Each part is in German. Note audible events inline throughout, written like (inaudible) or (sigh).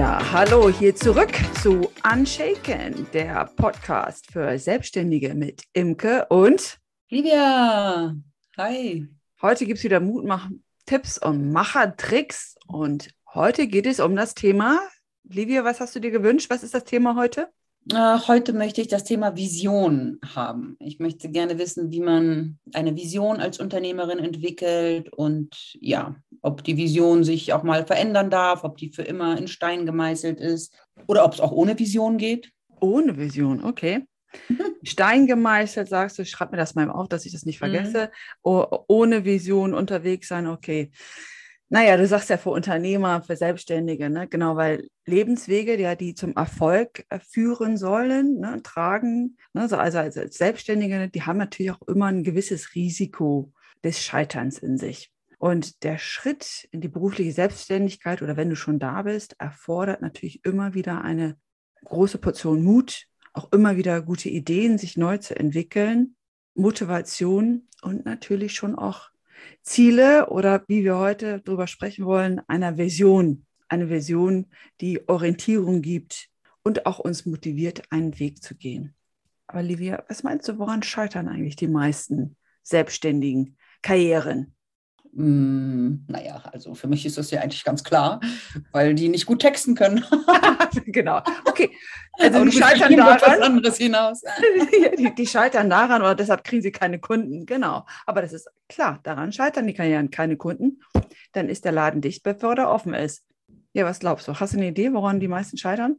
Ja, hallo, hier zurück zu Unshaken, der Podcast für Selbstständige mit Imke und Livia. Hi. Heute gibt es wieder Mutmach-Tipps und Machertricks und heute geht es um das Thema. Livia, was hast du dir gewünscht? Was ist das Thema heute? Äh, heute möchte ich das Thema Vision haben. Ich möchte gerne wissen, wie man eine Vision als Unternehmerin entwickelt und ja, ob die Vision sich auch mal verändern darf, ob die für immer in Stein gemeißelt ist oder ob es auch ohne Vision geht. Ohne Vision, okay. (laughs) Stein gemeißelt, sagst du, schreib mir das mal auf, dass ich das nicht mhm. vergesse. Mhm. Oh, ohne Vision unterwegs sein, okay. Naja, du sagst ja für Unternehmer, für Selbstständige, ne? genau, weil Lebenswege, ja, die zum Erfolg äh, führen sollen, ne, tragen, ne, also als Selbstständige, die haben natürlich auch immer ein gewisses Risiko des Scheiterns in sich. Und der Schritt in die berufliche Selbstständigkeit oder wenn du schon da bist, erfordert natürlich immer wieder eine große Portion Mut, auch immer wieder gute Ideen, sich neu zu entwickeln, Motivation und natürlich schon auch Ziele oder wie wir heute darüber sprechen wollen, einer Vision. Eine Vision, die Orientierung gibt und auch uns motiviert, einen Weg zu gehen. Aber Livia, was meinst du, woran scheitern eigentlich die meisten selbstständigen Karrieren? Mm, naja, also für mich ist das ja eigentlich ganz klar, weil die nicht gut texten können. (laughs) genau. Okay. Also die scheitern daran. Was anderes hinaus. (laughs) die, die, scheitern daran oder deshalb kriegen sie keine Kunden. Genau. Aber das ist klar, daran scheitern die Karrieren keine Kunden. Dann ist der Laden dicht, bevor er offen ist. Ja, was glaubst du? Hast du eine Idee, woran die meisten scheitern?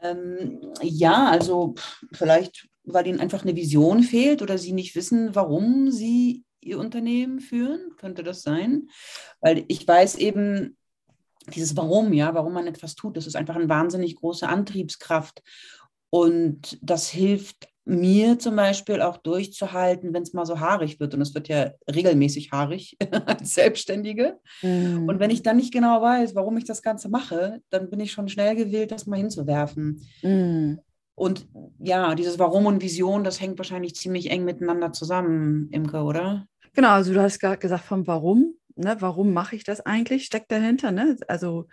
Ähm, ja, also vielleicht, weil ihnen einfach eine Vision fehlt oder sie nicht wissen, warum sie ihr Unternehmen führen? Könnte das sein? Weil ich weiß eben, dieses Warum, ja, warum man etwas tut, das ist einfach eine wahnsinnig große Antriebskraft. Und das hilft mir zum Beispiel auch durchzuhalten, wenn es mal so haarig wird. Und es wird ja regelmäßig haarig (laughs) als Selbstständige. Mm. Und wenn ich dann nicht genau weiß, warum ich das Ganze mache, dann bin ich schon schnell gewillt, das mal hinzuwerfen. Mm. Und ja, dieses Warum und Vision, das hängt wahrscheinlich ziemlich eng miteinander zusammen, Imke, oder? Genau, also du hast gerade gesagt vom Warum. Ne? Warum mache ich das eigentlich? Steckt dahinter. Ne? Also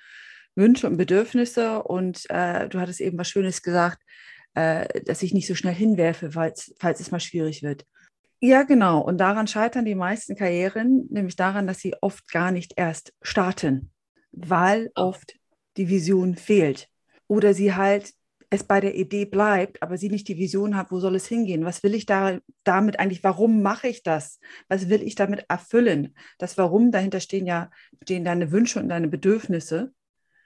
Wünsche und Bedürfnisse. Und äh, du hattest eben was Schönes gesagt, äh, dass ich nicht so schnell hinwerfe, falls, falls es mal schwierig wird. Ja, genau. Und daran scheitern die meisten Karrieren, nämlich daran, dass sie oft gar nicht erst starten, weil oft die Vision fehlt. Oder sie halt es bei der Idee bleibt, aber sie nicht die Vision hat, wo soll es hingehen? Was will ich da damit eigentlich? Warum mache ich das? Was will ich damit erfüllen? Das Warum dahinter stehen ja stehen deine Wünsche und deine Bedürfnisse.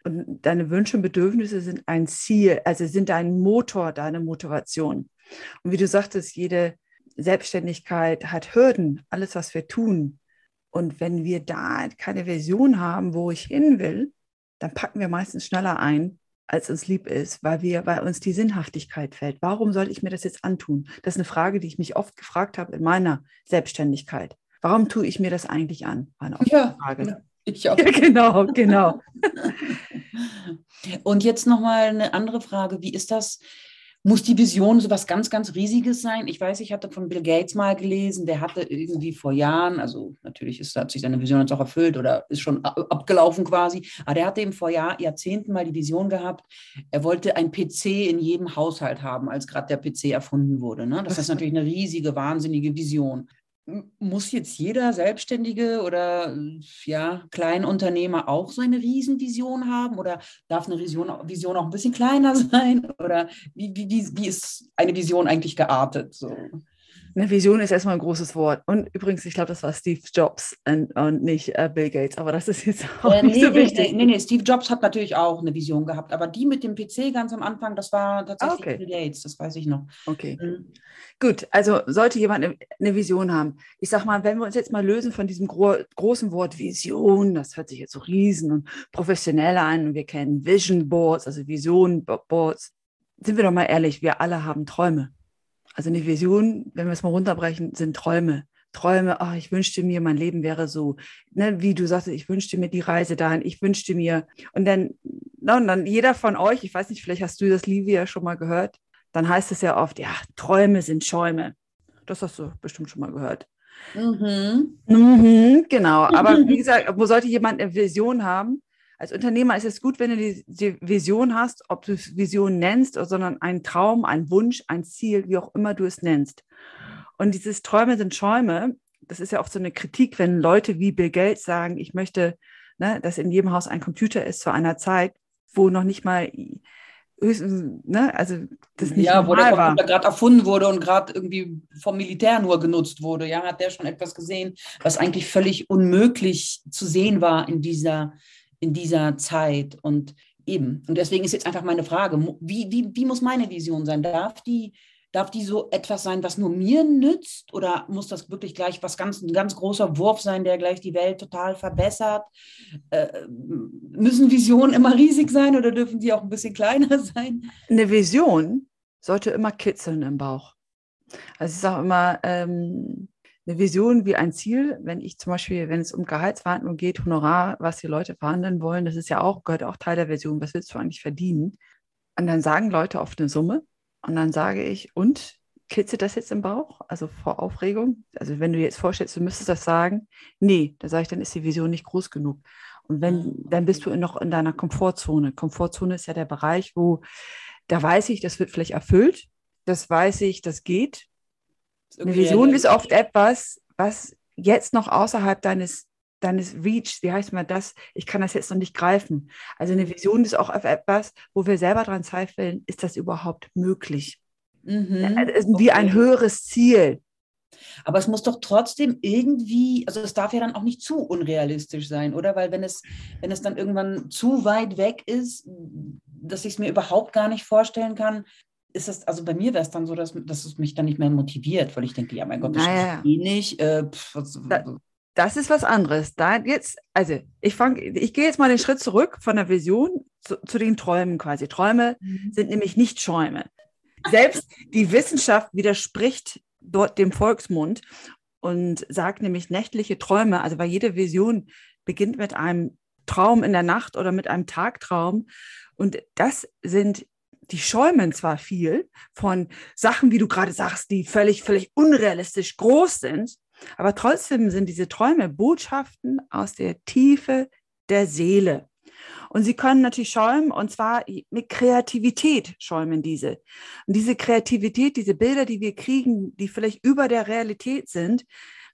Und deine Wünsche und Bedürfnisse sind ein Ziel, also sind dein Motor, deine Motivation. Und wie du sagtest, jede Selbstständigkeit hat Hürden, alles, was wir tun. Und wenn wir da keine Vision haben, wo ich hin will, dann packen wir meistens schneller ein, als uns lieb ist, weil wir, weil uns die Sinnhaftigkeit fällt. Warum soll ich mir das jetzt antun? Das ist eine Frage, die ich mich oft gefragt habe in meiner Selbstständigkeit. Warum tue ich mir das eigentlich an? War eine ja, Frage. Ich auch. Ja, genau, genau. (laughs) Und jetzt nochmal eine andere Frage. Wie ist das? Muss die Vision so was ganz, ganz Riesiges sein? Ich weiß, ich hatte von Bill Gates mal gelesen, der hatte irgendwie vor Jahren, also natürlich ist, hat sich seine Vision jetzt auch erfüllt oder ist schon abgelaufen quasi, aber der hatte eben vor Jahr, Jahrzehnten mal die Vision gehabt, er wollte ein PC in jedem Haushalt haben, als gerade der PC erfunden wurde. Ne? Das ist natürlich eine riesige, wahnsinnige Vision muss jetzt jeder Selbstständige oder ja, Kleinunternehmer auch so eine Riesenvision haben oder darf eine Vision, Vision auch ein bisschen kleiner (laughs) sein? Oder wie, wie, wie ist eine Vision eigentlich geartet? So? Eine Vision ist erstmal ein großes Wort. Und übrigens, ich glaube, das war Steve Jobs und, und nicht äh, Bill Gates. Aber das ist jetzt auch äh, nicht nee, so wichtig. Nee, nee, Steve Jobs hat natürlich auch eine Vision gehabt. Aber die mit dem PC ganz am Anfang, das war tatsächlich okay. Bill Gates. Das weiß ich noch. Okay. Mhm. Gut, also sollte jemand eine, Vision haben. Ich sage mal, wenn wir uns jetzt mal lösen von diesem gro großen Wort Vision, das hört sich jetzt so riesen und professionell an. Und wir kennen Vision Boards, also Vision Boards. Sind wir doch mal ehrlich, wir alle haben Träume. Also eine Vision, wenn wir es mal runterbrechen, sind Träume. Träume, ach, ich wünschte mir, mein Leben wäre so, ne, wie du sagst, ich wünschte mir die Reise dahin, ich wünschte mir, und dann, na, und dann jeder von euch, ich weiß nicht, vielleicht hast du das, Livia, schon mal gehört, dann heißt es ja oft, ja, Träume sind Schäume. Das hast du bestimmt schon mal gehört. Mhm. Mhm, genau, aber wie gesagt, wo sollte jemand eine Vision haben? Als Unternehmer ist es gut, wenn du die, die Vision hast, ob du es Vision nennst, sondern einen Traum, einen Wunsch, ein Ziel, wie auch immer du es nennst. Und dieses Träume sind Schäume, das ist ja oft so eine Kritik, wenn Leute wie Bill Gates sagen, ich möchte, ne, dass in jedem Haus ein Computer ist zu einer Zeit, wo noch nicht mal höchstens, ne, also das nicht Ja, wo der Computer gerade erfunden wurde und gerade irgendwie vom Militär nur genutzt wurde. Ja, hat der schon etwas gesehen, was eigentlich völlig unmöglich zu sehen war in dieser, in dieser Zeit. Und eben, und deswegen ist jetzt einfach meine Frage, wie, wie, wie muss meine Vision sein? Darf die Darf die so etwas sein, was nur mir nützt? Oder muss das wirklich gleich was ganz, ein ganz großer Wurf sein, der gleich die Welt total verbessert? Äh, müssen Visionen immer riesig sein oder dürfen die auch ein bisschen (laughs) kleiner sein? Eine Vision sollte immer kitzeln im Bauch. Also ich sage immer, ähm, eine Vision wie ein Ziel, wenn ich zum Beispiel, wenn es um Gehaltsverhandlungen geht, Honorar, was die Leute verhandeln wollen, das ist ja auch, gehört auch Teil der Vision, was willst du eigentlich verdienen? Und dann sagen Leute oft eine Summe und dann sage ich, und kitzelt das jetzt im Bauch? Also vor Aufregung? Also wenn du dir jetzt vorstellst, du müsstest das sagen, nee, da sage ich, dann ist die Vision nicht groß genug. Und wenn, ah, dann bist du noch in deiner Komfortzone. Komfortzone ist ja der Bereich, wo da weiß ich, das wird vielleicht erfüllt, das weiß ich, das geht. Eine Vision ist oft etwas, was jetzt noch außerhalb deines deines Reach, wie heißt man das? Ich kann das jetzt noch nicht greifen. Also eine Vision ist auch etwas, wo wir selber dran zweifeln, ist das überhaupt möglich? Mhm. Also wie ein höheres Ziel. Aber es muss doch trotzdem irgendwie, also es darf ja dann auch nicht zu unrealistisch sein, oder? Weil wenn es, wenn es dann irgendwann zu weit weg ist, dass ich es mir überhaupt gar nicht vorstellen kann, ist es, also bei mir wäre es dann so, dass, dass es mich dann nicht mehr motiviert, weil ich denke, ja, mein Gott, das naja. ist eh nicht. Äh, pff, was, da, das ist was anderes. Da jetzt, also ich fange, ich gehe jetzt mal den Schritt zurück von der Vision zu, zu den Träumen quasi. Träume mhm. sind nämlich nicht Schäume. Selbst die Wissenschaft widerspricht dort dem Volksmund und sagt nämlich nächtliche Träume, also weil jede Vision beginnt mit einem Traum in der Nacht oder mit einem Tagtraum. Und das sind die schäumen zwar viel von Sachen, wie du gerade sagst, die völlig, völlig unrealistisch groß sind, aber trotzdem sind diese Träume Botschaften aus der Tiefe der Seele. Und sie können natürlich schäumen, und zwar mit Kreativität schäumen diese. Und diese Kreativität, diese Bilder, die wir kriegen, die vielleicht über der Realität sind,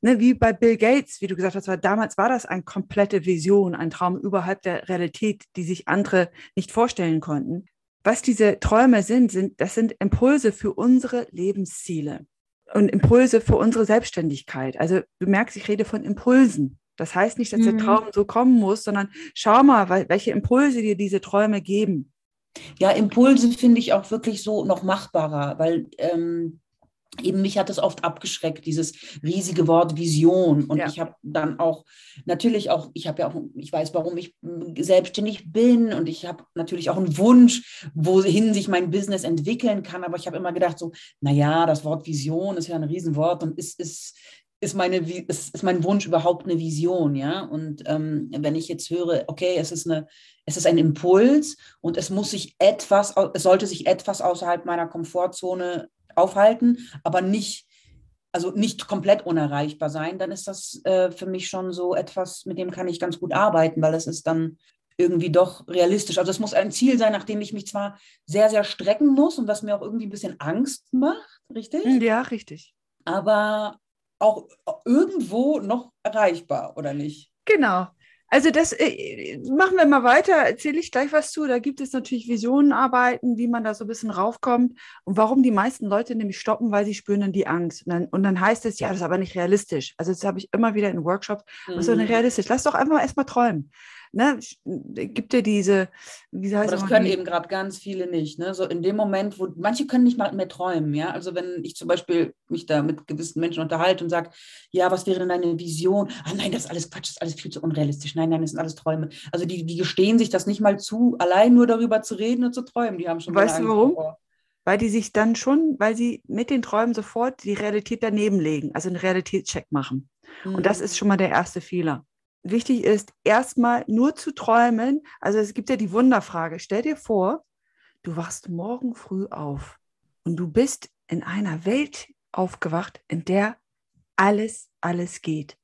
ne, wie bei Bill Gates, wie du gesagt hast, weil damals war das eine komplette Vision, ein Traum überhalb der Realität, die sich andere nicht vorstellen konnten. Was diese Träume sind, sind, das sind Impulse für unsere Lebensziele und Impulse für unsere Selbstständigkeit. Also du merkst, ich rede von Impulsen. Das heißt nicht, dass mhm. der Traum so kommen muss, sondern schau mal, welche Impulse dir diese Träume geben. Ja, Impulse finde ich auch wirklich so noch machbarer, weil ähm, eben mich hat es oft abgeschreckt, dieses riesige Wort Vision. Und ja. ich habe dann auch natürlich auch, ich habe ja auch, ich weiß, warum ich selbstständig bin und ich habe natürlich auch einen Wunsch, wohin sich mein Business entwickeln kann. Aber ich habe immer gedacht, so, naja, das Wort Vision ist ja ein Riesenwort und ist, ist, ist, meine, ist, ist mein Wunsch überhaupt eine Vision, ja? Und ähm, wenn ich jetzt höre, okay, es ist, eine, es ist ein Impuls und es muss sich etwas, es sollte sich etwas außerhalb meiner Komfortzone aufhalten, aber nicht, also nicht komplett unerreichbar sein, dann ist das äh, für mich schon so etwas, mit dem kann ich ganz gut arbeiten, weil es ist dann irgendwie doch realistisch. Also es muss ein Ziel sein, nach dem ich mich zwar sehr, sehr strecken muss und was mir auch irgendwie ein bisschen Angst macht, richtig? Ja, richtig. Aber auch irgendwo noch erreichbar, oder nicht? Genau. Also das äh, machen wir mal weiter, erzähle ich gleich was zu. Da gibt es natürlich Visionenarbeiten, wie man da so ein bisschen raufkommt und warum die meisten Leute nämlich stoppen, weil sie spüren dann die Angst. Und dann, und dann heißt es, ja, das ist aber nicht realistisch. Also das habe ich immer wieder in Workshops, mhm. ist denn realistisch? Lass doch einfach erstmal träumen ne, gibt dir diese, wie heißt Aber das können eben gerade ganz viele nicht. Ne? So in dem Moment, wo manche können nicht mal mehr träumen, ja. Also wenn ich zum Beispiel mich da mit gewissen Menschen unterhalte und sage, ja, was wäre denn deine Vision? Ah nein, das ist alles Quatsch, das ist alles viel zu unrealistisch. Nein, nein, das sind alles Träume. Also die, die gestehen sich das nicht mal zu, allein nur darüber zu reden und zu träumen. Die haben schon. Weißt du warum? Davor weil die sich dann schon, weil sie mit den Träumen sofort die Realität daneben legen, also einen Realitätscheck machen. Mhm. Und das ist schon mal der erste Fehler wichtig ist, erstmal nur zu träumen. Also es gibt ja die Wunderfrage. Stell dir vor, du wachst morgen früh auf und du bist in einer Welt aufgewacht, in der alles, alles geht.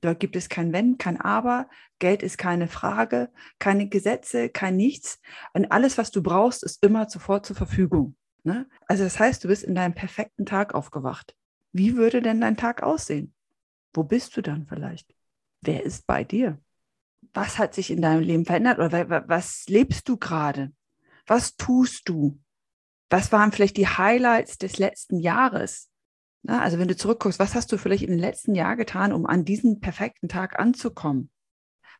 Dort gibt es kein Wenn, kein Aber, Geld ist keine Frage, keine Gesetze, kein Nichts. Und alles, was du brauchst, ist immer sofort zur Verfügung. Ne? Also das heißt, du bist in deinem perfekten Tag aufgewacht. Wie würde denn dein Tag aussehen? Wo bist du dann vielleicht? Wer ist bei dir? Was hat sich in deinem Leben verändert oder was lebst du gerade? Was tust du? Was waren vielleicht die Highlights des letzten Jahres? Na, also wenn du zurückguckst, was hast du vielleicht den letzten Jahr getan, um an diesen perfekten Tag anzukommen?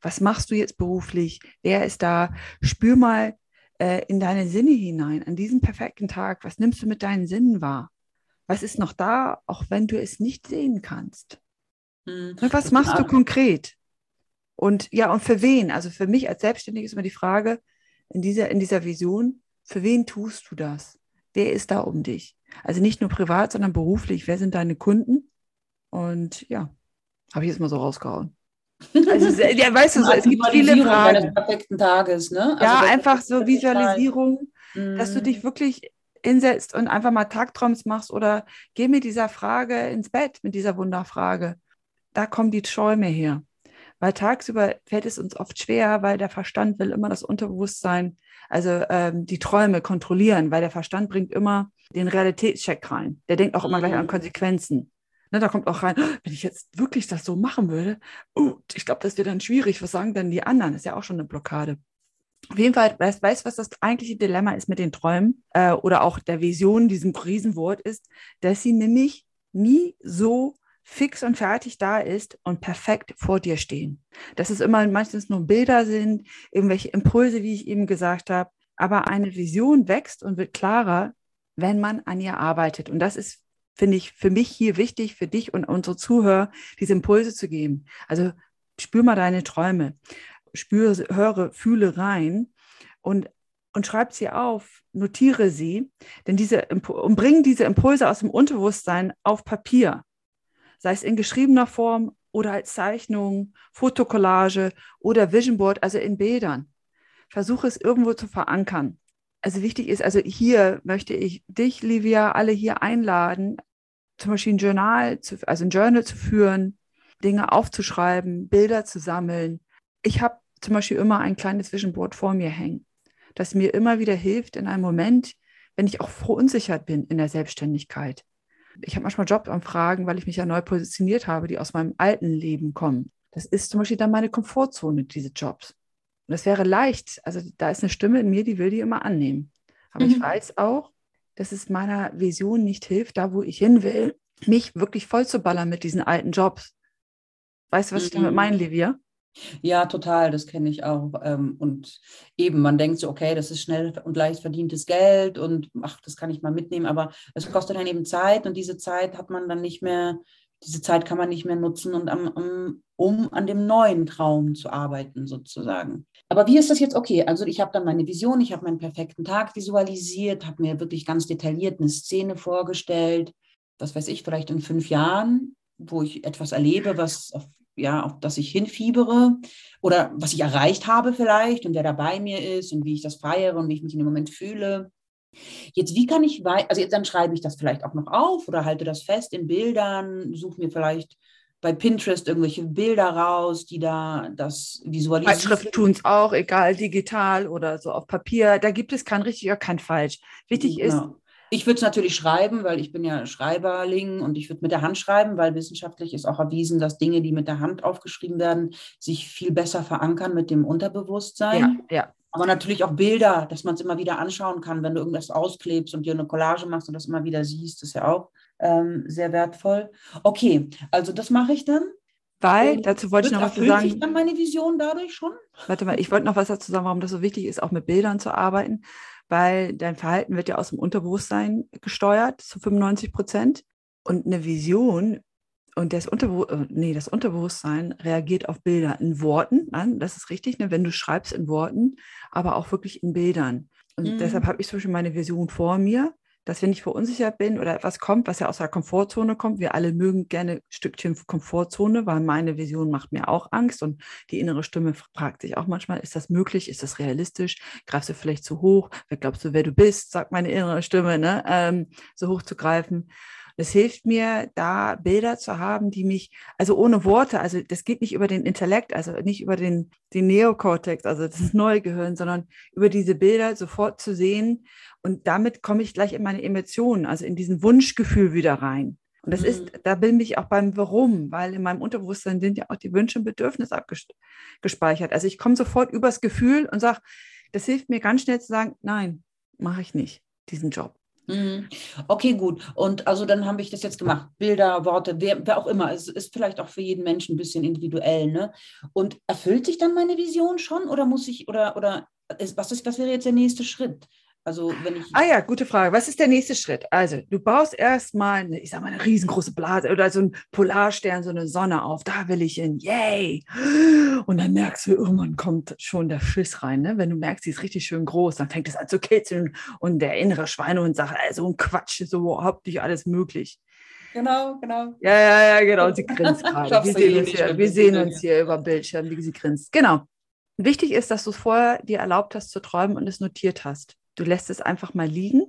Was machst du jetzt beruflich? Wer ist da? Spür mal äh, in deine Sinne hinein, an diesen perfekten Tag. Was nimmst du mit deinen Sinnen wahr? Was ist noch da, auch wenn du es nicht sehen kannst? Hm. Was machst du konkret? Und ja, und für wen? Also für mich als Selbstständige ist immer die Frage in dieser, in dieser Vision, für wen tust du das? Wer ist da um dich? Also nicht nur privat, sondern beruflich. Wer sind deine Kunden? Und ja, habe ich jetzt mal so rausgehauen. Also, (laughs) ja, weißt du, so, es gibt viele Fragen. Deines perfekten Tages, ne? Also ja, einfach so Visualisierung, mhm. dass du dich mhm. wirklich hinsetzt und einfach mal Tagtraums machst oder geh mit dieser Frage ins Bett, mit dieser Wunderfrage. Da kommen die Träume her. Weil tagsüber fällt es uns oft schwer, weil der Verstand will immer das Unterbewusstsein, also ähm, die Träume kontrollieren, weil der Verstand bringt immer den Realitätscheck rein. Der denkt auch immer gleich an mhm. Konsequenzen. Ne, da kommt auch rein, wenn ich jetzt wirklich das so machen würde, uh, ich glaube, das wäre dann schwierig. Was sagen denn die anderen? Das ist ja auch schon eine Blockade. Auf jeden Fall, weißt du, was das eigentliche Dilemma ist mit den Träumen äh, oder auch der Vision, diesem Riesenwort ist, dass sie nämlich nie so fix und fertig da ist und perfekt vor dir stehen. Dass es immer meistens nur Bilder sind, irgendwelche Impulse, wie ich eben gesagt habe. Aber eine Vision wächst und wird klarer, wenn man an ihr arbeitet. Und das ist, finde ich, für mich hier wichtig, für dich und unsere Zuhörer, diese Impulse zu geben. Also spür mal deine Träume, spüre, höre, fühle rein und, und schreib sie auf, notiere sie, denn diese, und bring diese Impulse aus dem Unterbewusstsein auf Papier sei es in geschriebener Form oder als Zeichnung, Fotokollage oder Vision Board, also in Bildern. Versuche es irgendwo zu verankern. Also wichtig ist, also hier möchte ich dich, Livia, alle hier einladen, zum Beispiel ein Journal, zu, also ein Journal zu führen, Dinge aufzuschreiben, Bilder zu sammeln. Ich habe zum Beispiel immer ein kleines Vision Board vor mir hängen, das mir immer wieder hilft in einem Moment, wenn ich auch verunsichert bin in der Selbstständigkeit. Ich habe manchmal Jobanfragen, weil ich mich ja neu positioniert habe, die aus meinem alten Leben kommen. Das ist zum Beispiel dann meine Komfortzone, diese Jobs. Und das wäre leicht. Also da ist eine Stimme in mir, die will die immer annehmen. Aber mhm. ich weiß auch, dass es meiner Vision nicht hilft, da wo ich hin will, mich wirklich voll zu ballern mit diesen alten Jobs. Weißt du, was mhm. ich damit mhm. meine, Livia? Ja, total, das kenne ich auch. Ähm, und eben, man denkt so, okay, das ist schnell und leicht verdientes Geld und ach, das kann ich mal mitnehmen, aber es kostet dann eben Zeit und diese Zeit hat man dann nicht mehr, diese Zeit kann man nicht mehr nutzen und am, um, um an dem neuen Traum zu arbeiten, sozusagen. Aber wie ist das jetzt okay? Also ich habe dann meine Vision, ich habe meinen perfekten Tag visualisiert, habe mir wirklich ganz detailliert eine Szene vorgestellt, was weiß ich, vielleicht in fünf Jahren, wo ich etwas erlebe, was auf ja, auf das ich hinfiebere oder was ich erreicht habe vielleicht und wer da bei mir ist und wie ich das feiere und wie ich mich in dem Moment fühle. Jetzt, wie kann ich, also jetzt dann schreibe ich das vielleicht auch noch auf oder halte das fest in Bildern, suche mir vielleicht bei Pinterest irgendwelche Bilder raus, die da das visualisieren. Zeitschriften tun es auch, egal digital oder so auf Papier. Da gibt es kein richtig oder kein falsch. Wichtig genau. ist, ich würde es natürlich schreiben, weil ich bin ja Schreiberling und ich würde mit der Hand schreiben, weil wissenschaftlich ist auch erwiesen, dass Dinge, die mit der Hand aufgeschrieben werden, sich viel besser verankern mit dem Unterbewusstsein. Ja, ja. Aber natürlich auch Bilder, dass man es immer wieder anschauen kann, wenn du irgendwas ausklebst und dir eine Collage machst und das immer wieder siehst, ist ja auch ähm, sehr wertvoll. Okay, also das mache ich dann. Weil, dazu wollte ich noch was sagen. Ich dann meine Vision dadurch schon? Warte mal, ich wollte noch was dazu sagen, warum das so wichtig ist, auch mit Bildern zu arbeiten weil dein Verhalten wird ja aus dem Unterbewusstsein gesteuert zu 95 Prozent. Und eine Vision und das, Unterbe äh, nee, das Unterbewusstsein reagiert auf Bilder in Worten. An, das ist richtig, ne, wenn du schreibst in Worten, aber auch wirklich in Bildern. Und mhm. deshalb habe ich zum Beispiel meine Vision vor mir dass wenn ich verunsichert bin oder etwas kommt, was ja aus der Komfortzone kommt, wir alle mögen gerne Stückchen Komfortzone, weil meine Vision macht mir auch Angst und die innere Stimme fragt sich auch manchmal, ist das möglich, ist das realistisch, greifst du vielleicht zu hoch, wer glaubst du, wer du bist, sagt meine innere Stimme, ne? Ähm, so hoch zu greifen. Es hilft mir, da Bilder zu haben, die mich, also ohne Worte, also das geht nicht über den Intellekt, also nicht über den, den Neokortex, also das neue Gehirn, sondern über diese Bilder sofort zu sehen. Und damit komme ich gleich in meine Emotionen, also in diesen Wunschgefühl wieder rein. Und das mhm. ist, da bin ich auch beim Warum, weil in meinem Unterbewusstsein sind ja auch die Wünsche und Bedürfnisse abgespeichert. Also ich komme sofort übers Gefühl und sage, das hilft mir ganz schnell zu sagen, nein, mache ich nicht, diesen Job. Mhm. Okay, gut. Und also dann habe ich das jetzt gemacht. Bilder, Worte, wer, wer, auch immer. Es ist vielleicht auch für jeden Menschen ein bisschen individuell, ne? Und erfüllt sich dann meine Vision schon oder muss ich, oder, oder ist, was, ist, was wäre jetzt der nächste Schritt? Also wenn ich. Ah ja, gute Frage. Was ist der nächste Schritt? Also du baust erstmal, eine, ich sag mal, eine riesengroße Blase oder so ein Polarstern, so eine Sonne auf. Da will ich hin. Yay! Und dann merkst du, irgendwann kommt schon der Schiss rein. Ne? Wenn du merkst, sie ist richtig schön groß, dann fängt es an zu kitzeln und der innere Schweinehund sagt, also ein Quatsch, ist überhaupt nicht alles möglich. Genau, genau. Ja, ja, ja, genau. Sie grinst (laughs) gerade. Wir, sehen uns, hier, wir sehen uns hier über Bildschirm, wie sie grinst. Genau. Wichtig ist, dass du es vorher dir erlaubt hast zu träumen und es notiert hast. Du lässt es einfach mal liegen,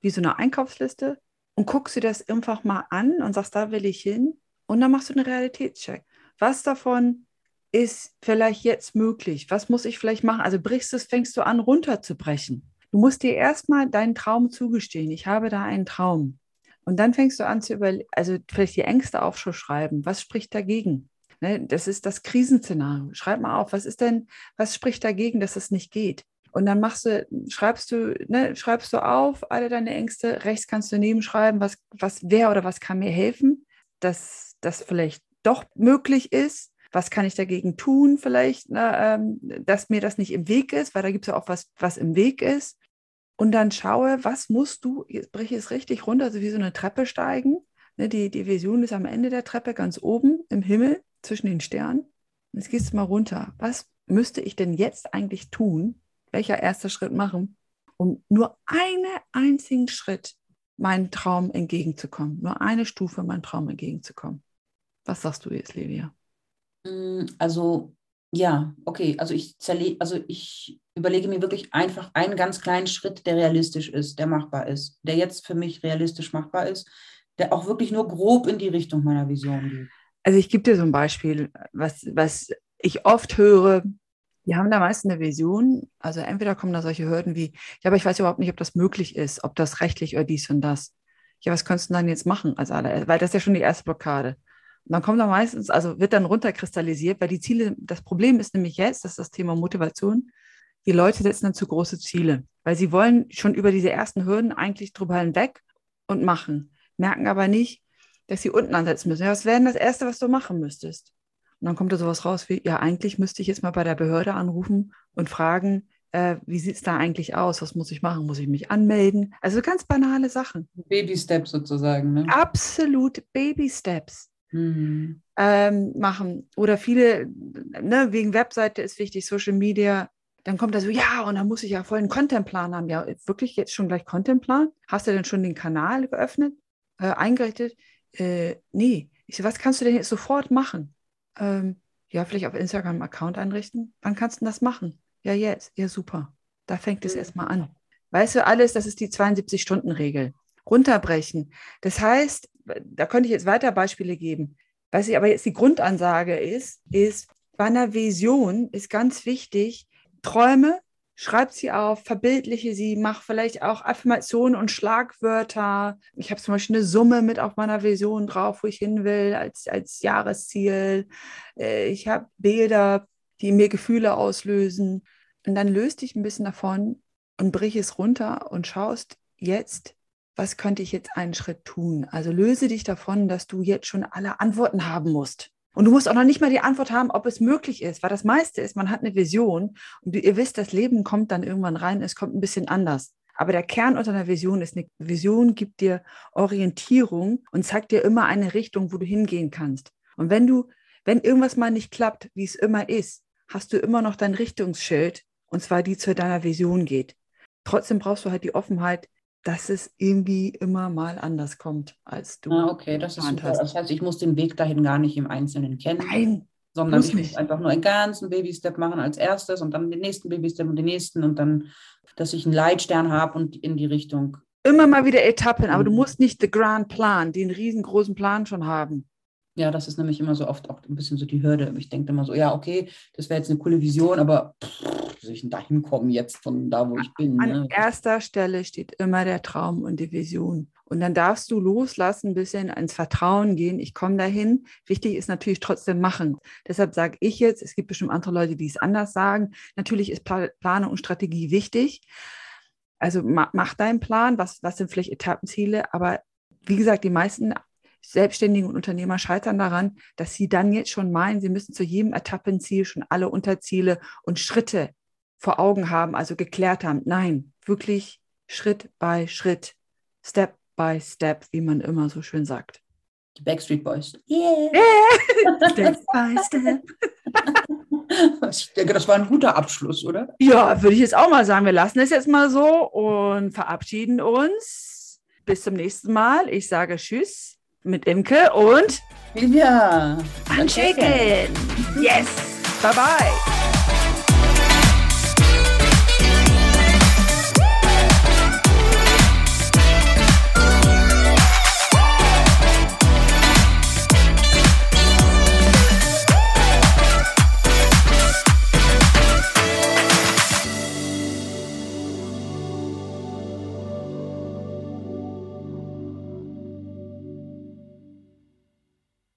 wie so eine Einkaufsliste, und guckst dir das einfach mal an und sagst, da will ich hin. Und dann machst du einen Realitätscheck. Was davon ist vielleicht jetzt möglich? Was muss ich vielleicht machen? Also brichst es, fängst du an, runterzubrechen. Du musst dir erstmal deinen Traum zugestehen. Ich habe da einen Traum. Und dann fängst du an zu überlegen, also vielleicht die Ängste aufschreiben. Was spricht dagegen? Ne, das ist das Krisenszenario. Schreib mal auf, was ist denn, was spricht dagegen, dass es nicht geht? Und dann machst du, schreibst du, ne, schreibst du auf alle deine Ängste. Rechts kannst du nebenschreiben, was, was wer oder was kann mir helfen, dass das vielleicht doch möglich ist. Was kann ich dagegen tun, vielleicht, ne, ähm, dass mir das nicht im Weg ist, weil da gibt es ja auch was, was im Weg ist. Und dann schaue, was musst du, jetzt breche ich es richtig runter, also wie so eine Treppe steigen. Ne, die, die Vision ist am Ende der Treppe, ganz oben im Himmel, zwischen den Sternen. Jetzt gehst du mal runter. Was müsste ich denn jetzt eigentlich tun, welcher erste Schritt machen, um nur einen einzigen Schritt meinem Traum entgegenzukommen, nur eine Stufe meinem Traum entgegenzukommen. Was sagst du jetzt, Livia? Mm, also ja, okay. Also ich zerle also ich überlege mir wirklich einfach einen ganz kleinen Schritt, der realistisch ist, der machbar ist, der jetzt für mich realistisch machbar ist, der auch wirklich nur grob in die Richtung meiner Vision geht. Also ich gebe dir so ein Beispiel, was, was ich oft höre, die haben da meistens eine Vision. Also entweder kommen da solche Hürden wie, ja, aber ich weiß überhaupt nicht, ob das möglich ist, ob das rechtlich oder dies und das. Ja, was könntest du dann jetzt machen als alle? Weil das ist ja schon die erste Blockade. Und dann kommt da meistens, also wird dann runterkristallisiert, weil die Ziele, das Problem ist nämlich jetzt, das ist das Thema Motivation. Die Leute setzen dann zu große Ziele, weil sie wollen schon über diese ersten Hürden eigentlich drüber hinweg und machen, merken aber nicht, dass sie unten ansetzen müssen. Ja, was wäre denn das Erste, was du machen müsstest? Und dann kommt da sowas raus wie, ja, eigentlich müsste ich jetzt mal bei der Behörde anrufen und fragen, äh, wie sieht es da eigentlich aus? Was muss ich machen? Muss ich mich anmelden? Also ganz banale Sachen. Baby Steps sozusagen. Ne? Absolut Baby Steps. Mhm. Ähm, machen. Oder viele, ne, wegen Webseite ist wichtig, Social Media. Dann kommt da so, ja, und dann muss ich ja voll einen Contentplan haben. Ja, wirklich jetzt schon gleich Contentplan? Hast du denn schon den Kanal geöffnet, äh, eingerichtet? Äh, nee. Ich so, was kannst du denn jetzt sofort machen? Ähm, ja, vielleicht auf Instagram einen Account einrichten. Wann kannst du das machen? Ja, jetzt. Ja, super. Da fängt es mhm. erstmal an. Weißt du, alles, das ist die 72-Stunden-Regel. Runterbrechen. Das heißt, da könnte ich jetzt weiter Beispiele geben. Was ich aber jetzt die Grundansage ist, ist, bei einer Vision ist ganz wichtig, Träume schreib sie auf, verbildliche sie, mach vielleicht auch Affirmationen und Schlagwörter. Ich habe zum Beispiel eine Summe mit auf meiner Vision drauf, wo ich hin will, als, als Jahresziel. Äh, ich habe Bilder, die mir Gefühle auslösen. Und dann löst dich ein bisschen davon und brich es runter und schaust jetzt, was könnte ich jetzt einen Schritt tun? Also löse dich davon, dass du jetzt schon alle Antworten haben musst. Und du musst auch noch nicht mal die Antwort haben, ob es möglich ist, weil das meiste ist, man hat eine Vision und ihr wisst, das Leben kommt dann irgendwann rein, es kommt ein bisschen anders. Aber der Kern unter einer Vision ist, eine Vision gibt dir Orientierung und zeigt dir immer eine Richtung, wo du hingehen kannst. Und wenn du, wenn irgendwas mal nicht klappt, wie es immer ist, hast du immer noch dein Richtungsschild und zwar die zu deiner Vision geht. Trotzdem brauchst du halt die Offenheit, dass es irgendwie immer mal anders kommt, als du. Ah, okay, das ist super. Hast. Das heißt, ich muss den Weg dahin gar nicht im Einzelnen kennen. Nein. Sondern ich muss einfach nur einen ganzen Baby-Step machen als erstes und dann den nächsten Baby-Step und den nächsten und dann, dass ich einen Leitstern habe und in die Richtung immer mal wieder Etappen, aber du mhm. musst nicht den Grand Plan, den riesengroßen Plan schon haben. Ja, das ist nämlich immer so oft auch ein bisschen so die Hürde. Ich denke immer so, ja, okay, das wäre jetzt eine coole Vision, aber wie soll ich denn da hinkommen jetzt von da, wo ich bin? An ne? erster Stelle steht immer der Traum und die Vision. Und dann darfst du loslassen, ein bisschen ins Vertrauen gehen. Ich komme dahin. Wichtig ist natürlich trotzdem machen. Deshalb sage ich jetzt, es gibt bestimmt andere Leute, die es anders sagen. Natürlich ist Planung und Strategie wichtig. Also mach deinen Plan. Was, was sind vielleicht Etappenziele? Aber wie gesagt, die meisten Selbstständigen und Unternehmer scheitern daran, dass sie dann jetzt schon meinen, sie müssen zu jedem Etappenziel schon alle Unterziele und Schritte vor Augen haben, also geklärt haben. Nein, wirklich Schritt by Schritt, Step by Step, wie man immer so schön sagt. Die Backstreet Boys. Yeah. yeah. (laughs) step by Step. Ich denke, das war ein guter Abschluss, oder? Ja, würde ich jetzt auch mal sagen. Wir lassen es jetzt mal so und verabschieden uns. Bis zum nächsten Mal. Ich sage Tschüss mit Imke und Silvia. Chicken. Yes. Bye bye.